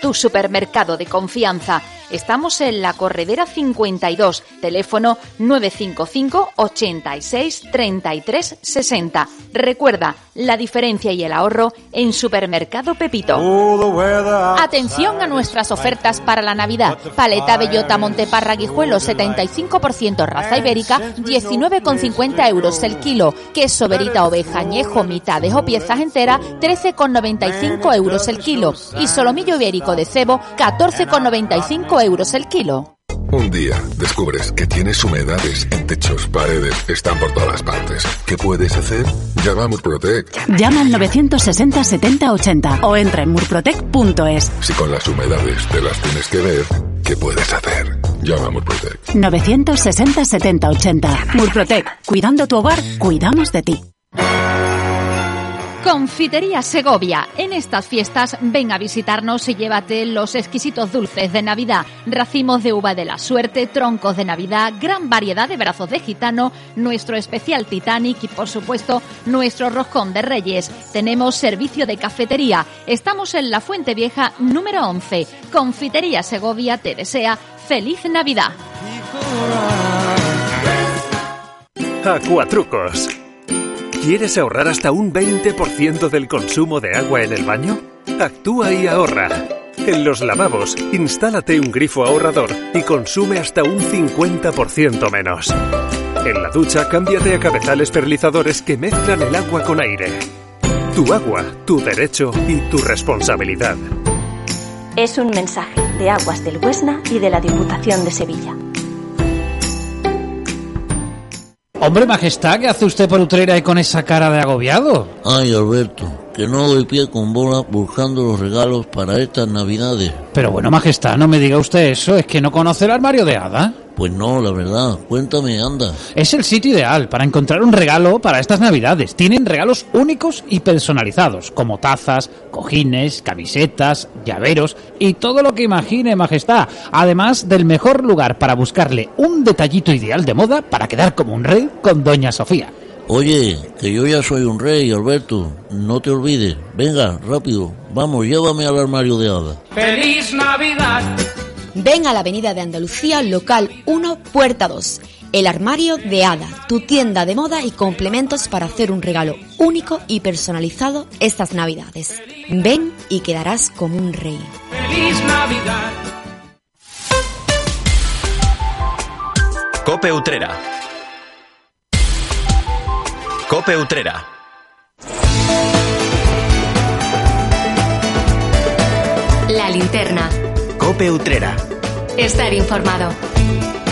tu supermercado de confianza. Estamos en la Corredera 52, teléfono 955 86 33 60. Recuerda, la diferencia y el ahorro en Supermercado Pepito. Atención a nuestras ofertas para la Navidad. Paleta Bellota Monteparra Guijuelo 75% raza ibérica 19,50 euros el kilo. Queso Verita Oveja Añejo mitades o piezas enteras 13,95 euros el kilo. Y solomillo ibérico de cebo 14,95 euros el kilo. Un día descubres que tienes humedades en techos, paredes, están por todas partes. ¿Qué puedes hacer? Llama a Murprotec. Llama al 960 70 80 o entra en murprotec.es. Si con las humedades te las tienes que ver, ¿qué puedes hacer? Llama a Murprotec. 960 70 80. Murprotec. Cuidando tu hogar, cuidamos de ti. Confitería Segovia. En estas fiestas ven a visitarnos y llévate los exquisitos dulces de Navidad, racimos de uva de la suerte, troncos de Navidad, gran variedad de brazos de gitano, nuestro especial Titanic y por supuesto nuestro roscón de Reyes. Tenemos servicio de cafetería. Estamos en la Fuente Vieja número 11. Confitería Segovia te desea feliz Navidad. Acuatrucos. ¿Quieres ahorrar hasta un 20% del consumo de agua en el baño? Actúa y ahorra. En los lavabos, instálate un grifo ahorrador y consume hasta un 50% menos. En la ducha, cámbiate a cabezales perlizadores que mezclan el agua con aire. Tu agua, tu derecho y tu responsabilidad. Es un mensaje de Aguas del Huesna y de la Diputación de Sevilla. Hombre, majestad, ¿qué hace usted por Utrera y con esa cara de agobiado? Ay, Alberto, que no doy pie con bola buscando los regalos para estas navidades. Pero bueno, majestad, no me diga usted eso, es que no conoce el armario de hada. Pues no, la verdad, cuéntame, anda. Es el sitio ideal para encontrar un regalo para estas navidades. Tienen regalos únicos y personalizados, como tazas, cojines, camisetas, llaveros y todo lo que imagine, majestad. Además del mejor lugar para buscarle un detallito ideal de moda para quedar como un rey con Doña Sofía. Oye, que yo ya soy un rey, Alberto. No te olvides. Venga, rápido. Vamos, llévame al armario de hada. ¡Feliz Navidad! Ven a la Avenida de Andalucía, local 1, puerta 2. El armario de Hada, tu tienda de moda y complementos para hacer un regalo único y personalizado estas Navidades. Ven y quedarás como un rey. ¡Feliz Navidad! Cope Utrera. Cope Utrera. La linterna. Cope Utrera. Estar informado.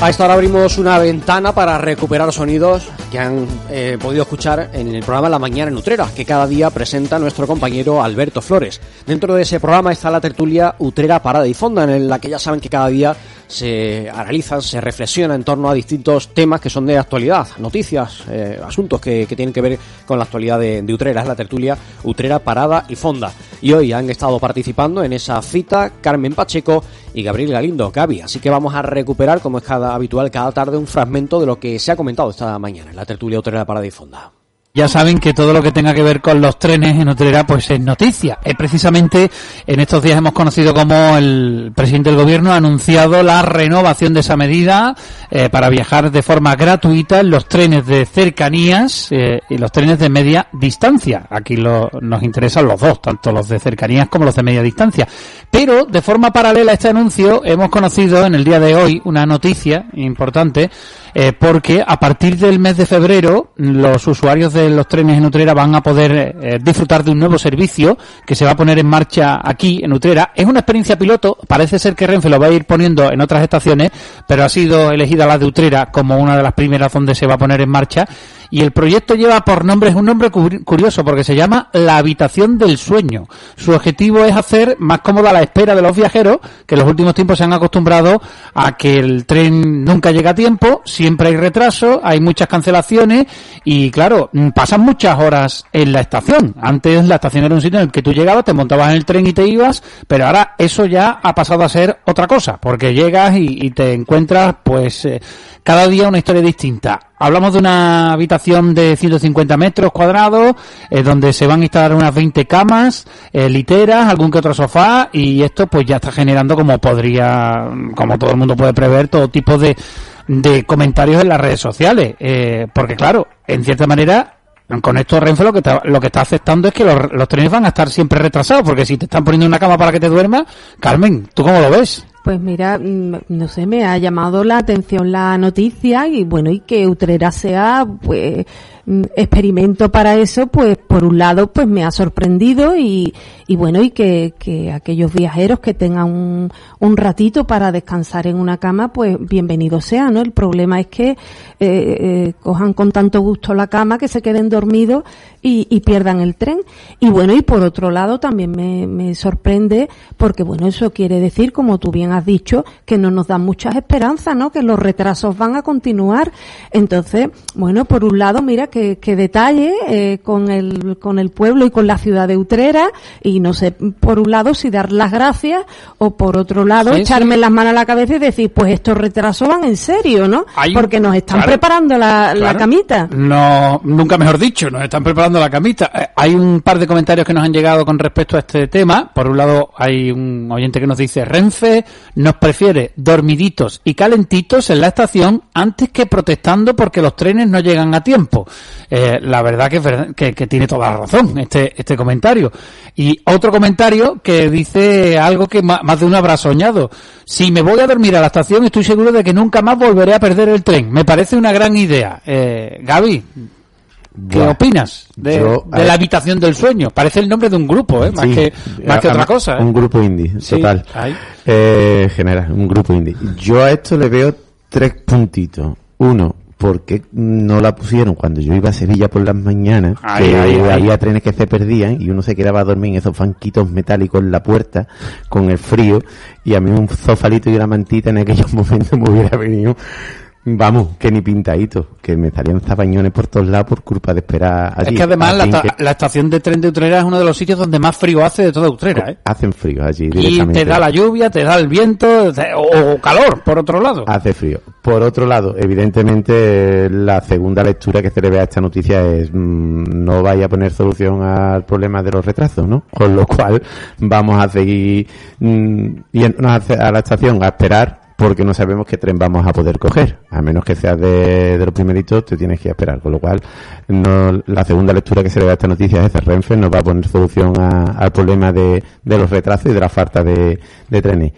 A esta hora abrimos una ventana para recuperar sonidos que han eh, podido escuchar en el programa La Mañana en Utrera, que cada día presenta nuestro compañero Alberto Flores. Dentro de ese programa está la tertulia Utrera Parada y Fonda, en la que ya saben que cada día se analizan, se reflexiona en torno a distintos temas que son de actualidad, noticias, eh, asuntos que, que, tienen que ver con la actualidad de, Utrera. Es la tertulia Utrera Parada y Fonda. Y hoy han estado participando en esa cita Carmen Pacheco y Gabriel Galindo, Gaby. Así que vamos a recuperar, como es cada habitual, cada tarde un fragmento de lo que se ha comentado esta mañana en la tertulia Utrera Parada y. Ya saben que todo lo que tenga que ver con los trenes en Utrera pues es noticia. Eh, precisamente en estos días hemos conocido cómo el presidente del gobierno ha anunciado la renovación de esa medida eh, para viajar de forma gratuita en los trenes de cercanías eh, y los trenes de media distancia. Aquí nos interesan los dos, tanto los de cercanías como los de media distancia. Pero de forma paralela a este anuncio hemos conocido en el día de hoy una noticia importante eh, porque a partir del mes de febrero los usuarios de los trenes en Utrera van a poder eh, disfrutar de un nuevo servicio que se va a poner en marcha aquí en Utrera. Es una experiencia piloto, parece ser que Renfe lo va a ir poniendo en otras estaciones, pero ha sido elegida la de Utrera como una de las primeras donde se va a poner en marcha. Y el proyecto lleva por nombre, es un nombre curioso porque se llama La Habitación del Sueño. Su objetivo es hacer más cómoda la espera de los viajeros, que en los últimos tiempos se han acostumbrado a que el tren nunca llega a tiempo, siempre hay retraso, hay muchas cancelaciones y claro, pasan muchas horas en la estación. Antes la estación era un sitio en el que tú llegabas, te montabas en el tren y te ibas, pero ahora eso ya ha pasado a ser otra cosa, porque llegas y, y te encuentras pues eh, cada día una historia distinta. Hablamos de una habitación de 150 metros cuadrados, eh, donde se van a instalar unas 20 camas, eh, literas, algún que otro sofá, y esto pues ya está generando, como podría, como todo el mundo puede prever, todo tipo de, de comentarios en las redes sociales. Eh, porque claro, en cierta manera, con esto Renfe lo que está, lo que está aceptando es que los, los trenes van a estar siempre retrasados, porque si te están poniendo una cama para que te duermas, Carmen, ¿tú cómo lo ves? Pues mira, no sé, me ha llamado la atención la noticia y bueno, y que Utrera sea pues experimento para eso, pues por un lado pues me ha sorprendido y, y bueno, y que, que aquellos viajeros que tengan un, un ratito para descansar en una cama, pues bienvenido sea, ¿no? El problema es que eh, eh, cojan con tanto gusto la cama que se queden dormidos y, y, pierdan el tren. Y bueno, y por otro lado también me, me sorprende porque bueno, eso quiere decir, como tú bien has dicho, que no nos dan muchas esperanzas, ¿no? Que los retrasos van a continuar. Entonces, bueno, por un lado, mira que, que detalle eh, con el con el pueblo y con la ciudad de Utrera y no sé, por un lado si dar las gracias o por otro lado Sí, echarme sí. las manos a la cabeza y decir, pues estos retrasos van en serio, ¿no? Hay Porque nos están claro, preparando la, la camita. No, nunca mejor dicho, nos están preparando la camita. Eh, hay un par de comentarios que nos han llegado con respecto a este tema. Por un lado, hay un oyente que nos dice, Renfe nos prefiere dormiditos y calentitos en la estación antes que protestando porque los trenes no llegan a tiempo. Eh, la verdad que, tiene toda la razón este, este comentario. Y otro comentario que dice algo que más de uno habrá soñado. Si me voy a dormir a la estación, estoy seguro de que nunca más volveré a perder el tren. Me parece una gran idea. Eh, Gaby, ¿qué opinas de, yo, de a- la habitación del sueño? Parece el nombre de un grupo, ¿eh? Más Sí, que, más que otra cosa. ¿eh? Un grupo indie, Sí, total. Eh, general, un grupo indie. Yo a esto le veo tres puntitos. Uno, porque no la pusieron cuando yo iba a Sevilla por las mañanas, que había trenes que se perdían y uno se quedaba a dormir en esos banquitos metálicos en la puerta con el frío y a mí un sofalito y una mantita en aquellos momentos me hubiera venido Vamos, que ni pintadito, que me salían zabañones por todos lados por culpa de esperar allí. Es que además la, Así esta- que la estación de tren de Utrera es uno de los sitios donde más frío hace de toda Utrera, ¿eh? hacen frío allí Y te da la lluvia, te da el viento, te- o, calor, por otro lado. Hace frío. Por otro lado, evidentemente, la segunda lectura que se le ve a esta noticia es mm, no vaya a poner solución al problema de los retrasos, ¿no? Con lo cual vamos a seguir mm, yéndonos a la estación a esperar porque no sabemos qué tren vamos a poder coger. A menos que seas de, de los primeritos, te tienes que esperar. Con lo cual, no, la segunda lectura que se le da a esta noticia es esa. Renfe no va a poner solución a- al problema de, de los retrasos y de la falta de, de trenes.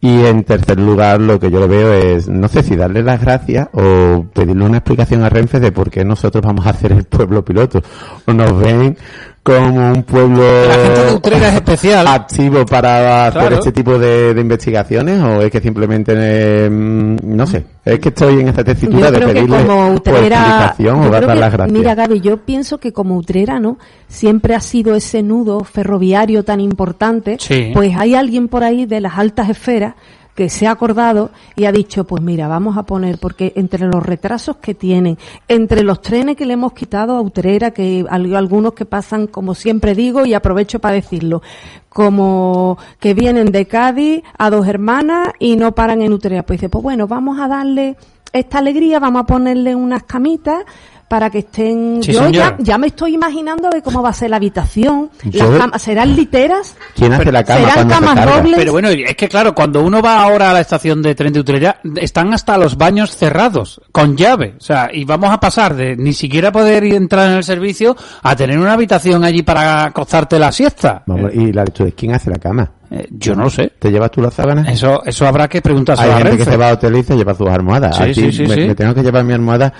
Y en tercer lugar, lo que yo le veo es, no sé si darle las gracias o pedirle una explicación a Renfe de por qué nosotros vamos a hacer el pueblo piloto. O nos ven como un pueblo La gente de Utrera es especial. activo para hacer Claro. este tipo de, de investigaciones o es que simplemente eh, mm, no sé es que estoy en esta tesitura Yo de creo que pedirle como Utrera, yo o dar creo que- las gracias mira Gaby, yo pienso que como Utrera, ¿no? Siempre ha sido ese nudo ferroviario tan importante, Sí. pues hay alguien por ahí de las altas esferas que se ha acordado y ha dicho, pues mira, vamos a poner, porque entre los retrasos que tienen, entre los trenes que le hemos quitado a Utrera, que algunos que pasan, como siempre digo, y aprovecho para decirlo, como que vienen de Cádiz a dos hermanas y no paran en Utrera. Pues dice, pues bueno, vamos a darle esta alegría, vamos a ponerle unas camitas para que estén... Sí, Yo ya, me estoy imaginando de cómo va a ser la habitación. Las camas serán literas. quién hace la cama serán camas dobles. Pero bueno, es que claro, cuando uno va ahora a la estación de tren de Utrera, están hasta los baños cerrados, con llave. O sea, y vamos a pasar de ni siquiera poder entrar en el servicio a tener una habitación allí para acostarte la siesta. Vamos, y la quién hace la cama Eh, yo no lo sé ¿te llevas tú las sábanas? Eso, eso habrá que preguntarse hay a gente que se va a hotel y se lleva sus almohadas Sí, Aquí sí, sí, me, sí. me tengo que llevar mi almohada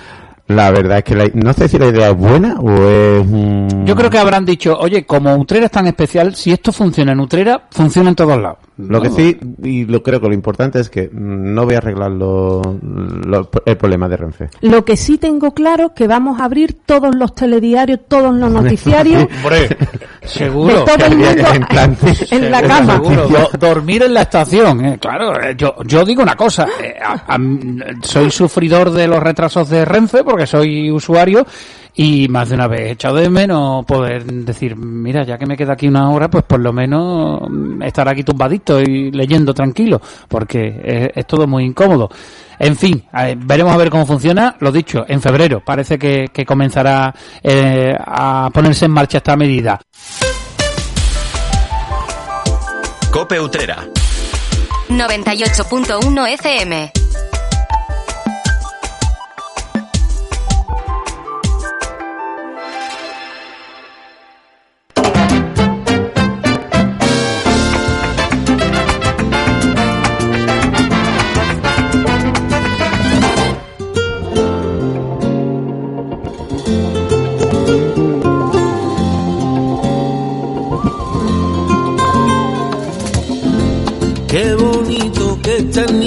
la verdad es que la- no sé si la idea es buena o es Yo creo que habrán dicho, oye, como Utrera es tan especial, si esto funciona en Utrera, funciona en todos lados. Lo que sí, y lo creo que lo importante es que no voy a arreglar lo- lo- el problema de Renfe. Lo que sí tengo claro es que vamos a abrir todos los telediarios, todos los noticiarios. Seguro. De todo el mundo En plan, en la cama. seguro. Do- dormir en la estación, eh, claro. eh, yo, yo digo una cosa, eh, a- a- soy sufridor de los retrasos de Renfe porque soy usuario y más de una vez he echado de menos poder decir, mira, ya que me queda aquí una hora, pues por lo menos mm, estar aquí tumbadito y leyendo tranquilo, porque es, es todo muy incómodo. En fin, eh, veremos a ver cómo funciona. Lo dicho, en febrero parece que, que comenzará eh, a ponerse en marcha esta medida. Cope Utrera. 98.1 FM. Satan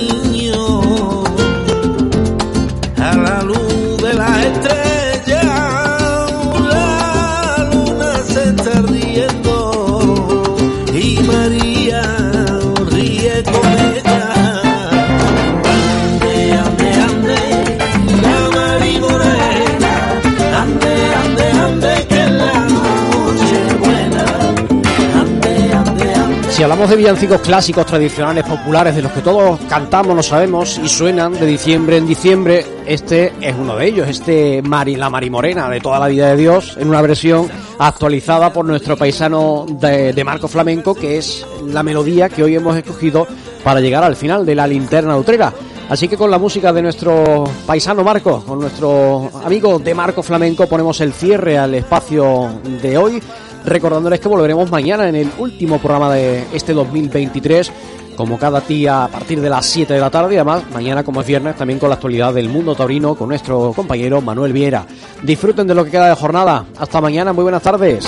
Si hablamos de villancicos clásicos, tradicionales, populares, de los que todos cantamos, lo sabemos y suenan de diciembre en diciembre, este es uno de ellos, este Mari, la Marimorena de toda la vida de Dios, en una versión actualizada por nuestro paisano de, de Marco Flamenco, que es la melodía que hoy hemos escogido para llegar al final de la linterna utrera. Así que con la música de nuestro paisano Marco, con nuestro amigo de Marco Flamenco, ponemos el cierre al espacio de hoy, recordándoles que volveremos mañana en el último programa de este 2023 como cada día a partir de las 7 de la tarde y además mañana como es viernes también con la actualidad del mundo taurino con nuestro compañero Manuel Viera. Disfruten de lo que queda de jornada. Hasta mañana, muy buenas tardes.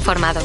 Informado.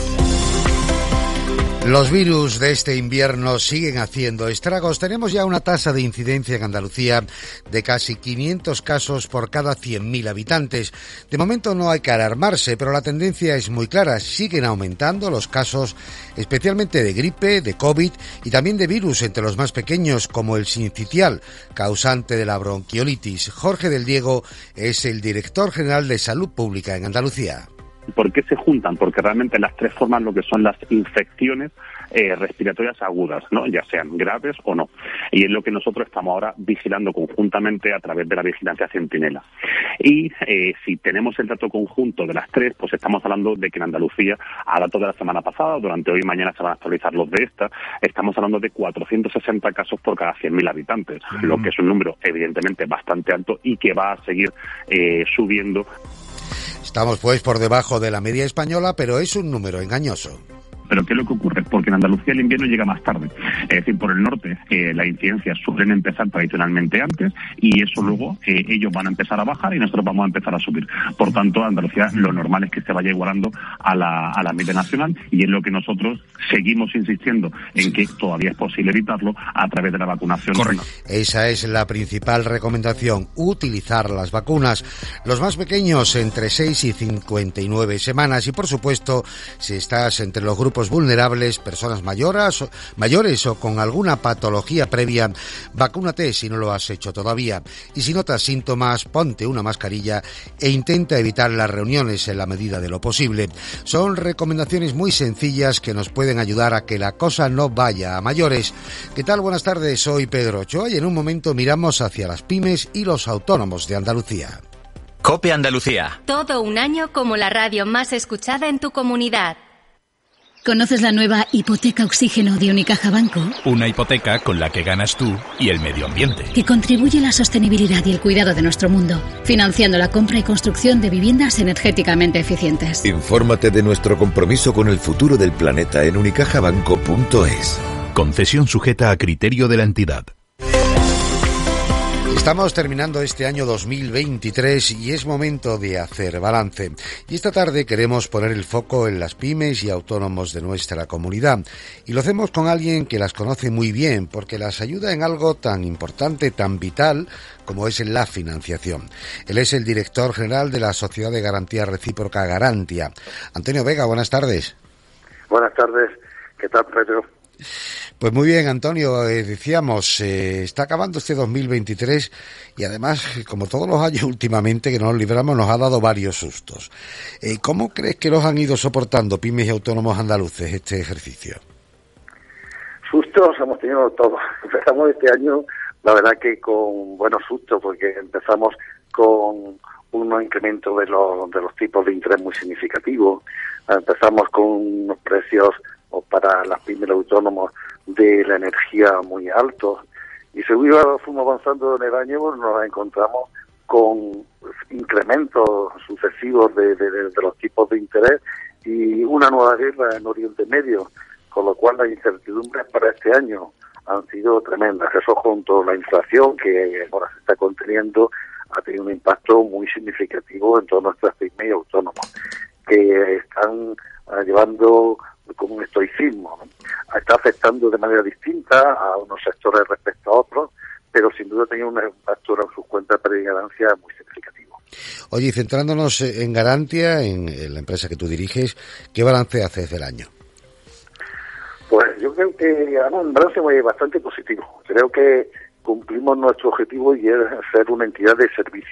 Los virus de este invierno siguen haciendo estragos. Tenemos ya una tasa de incidencia en Andalucía de casi 500 casos por cada 100.000 habitantes. De momento no hay que alarmarse, pero la tendencia es muy clara. Siguen aumentando los casos, especialmente de gripe, de COVID y también de virus entre los más pequeños, como el sincitial, causante de la bronquiolitis. Jorge del Diego es el director general de Salud Pública en Andalucía. ¿Por qué se juntan? Porque realmente las tres forman lo que son las infecciones eh, respiratorias agudas, ¿no? ya sean graves o no. Y es lo que nosotros estamos ahora vigilando conjuntamente a través de la vigilancia centinela. Y eh, si tenemos el dato conjunto de las tres, pues estamos hablando de que en Andalucía, a datos de la semana pasada, durante hoy y mañana se van a actualizar los de esta, estamos hablando de 460 casos por cada 100.000 habitantes, lo que es un número evidentemente bastante alto y que va a seguir eh, subiendo Estamos pues por debajo de la media española, pero es un número engañoso. Pero ¿qué es lo que ocurre? Porque en Andalucía el invierno llega más tarde. Es decir, por el norte eh, las incidencias suelen empezar tradicionalmente antes y eso luego eh, ellos van a empezar a bajar y nosotros vamos a empezar a subir. Por tanto, Andalucía lo normal es que se vaya igualando a la, a la media nacional y es lo que nosotros seguimos insistiendo en que todavía es posible evitarlo a través de la vacunación. Esa es la principal recomendación, utilizar las vacunas. Los más pequeños entre 6 y 59 semanas y por supuesto, si estás entre los grupos vulnerables, personas mayores, o- mayores o con alguna patología previa, vacúnate si no lo has hecho todavía. Y si notas síntomas, ponte una mascarilla e intenta evitar las reuniones en la medida de lo posible. Son recomendaciones muy sencillas que nos pueden ayudar a que la cosa no vaya a mayores. ¿Qué tal? Buenas tardes, soy Pedro Ochoa y en un momento miramos hacia las pymes y los autónomos de Andalucía. Cope Andalucía. Todo un año como la radio más escuchada en tu comunidad. ¿Conoces la nueva hipoteca oxígeno de Unicaja Banco? Una hipoteca con la que ganas tú y el medio ambiente. Que contribuye a la sostenibilidad y el cuidado de nuestro mundo, financiando la compra y construcción de viviendas energéticamente eficientes. Infórmate de nuestro compromiso con el futuro del planeta en unicajabanco.es. Concesión sujeta a criterio de la entidad. Estamos terminando este año 2023 y es momento de hacer balance. Y esta tarde queremos poner el foco en las pymes y autónomos de nuestra comunidad. Y lo hacemos con alguien que las conoce muy bien porque las ayuda en algo tan importante, tan vital como es la financiación. Él es el director general de la Sociedad de Garantía Recíproca Garantia. Antonio Vega, buenas tardes. Buenas tardes, ¿qué tal Pedro? Pues muy bien, Antonio, eh, decíamos, eh, está acabando este 2023 y además, como todos los años últimamente que nos libramos, nos ha dado varios sustos. Eh, ¿Cómo crees que los han ido soportando pymes y autónomos andaluces este ejercicio? Sustos hemos tenido todos. Empezamos este año, la verdad que con buenos sustos, porque empezamos con un incremento de los, de los tipos de interés muy significativos. Empezamos con unos precios para las pymes autónomos de la energía muy altos. Y según fuimos avanzando en el año, nos encontramos con incrementos sucesivos de los tipos de interés y una nueva guerra en Oriente Medio, con lo cual las incertidumbres para este año han sido tremendas. Eso junto a la inflación que ahora se está conteniendo ha tenido un impacto muy significativo en todas nuestras pymes y autónomos que están ah, llevando como un estoicismo. ¿no? Está afectando de manera distinta a unos sectores respecto a otros, pero sin duda tenido un impacto en sus cuentas de ganancia muy significativo. Oye, y centrándonos en Garantia, en, en la empresa que tú diriges, ¿qué balance haces del año? Pues yo creo que hago un balance muy- bastante positivo. Creo que cumplimos nuestro objetivo y es ser una entidad de servicio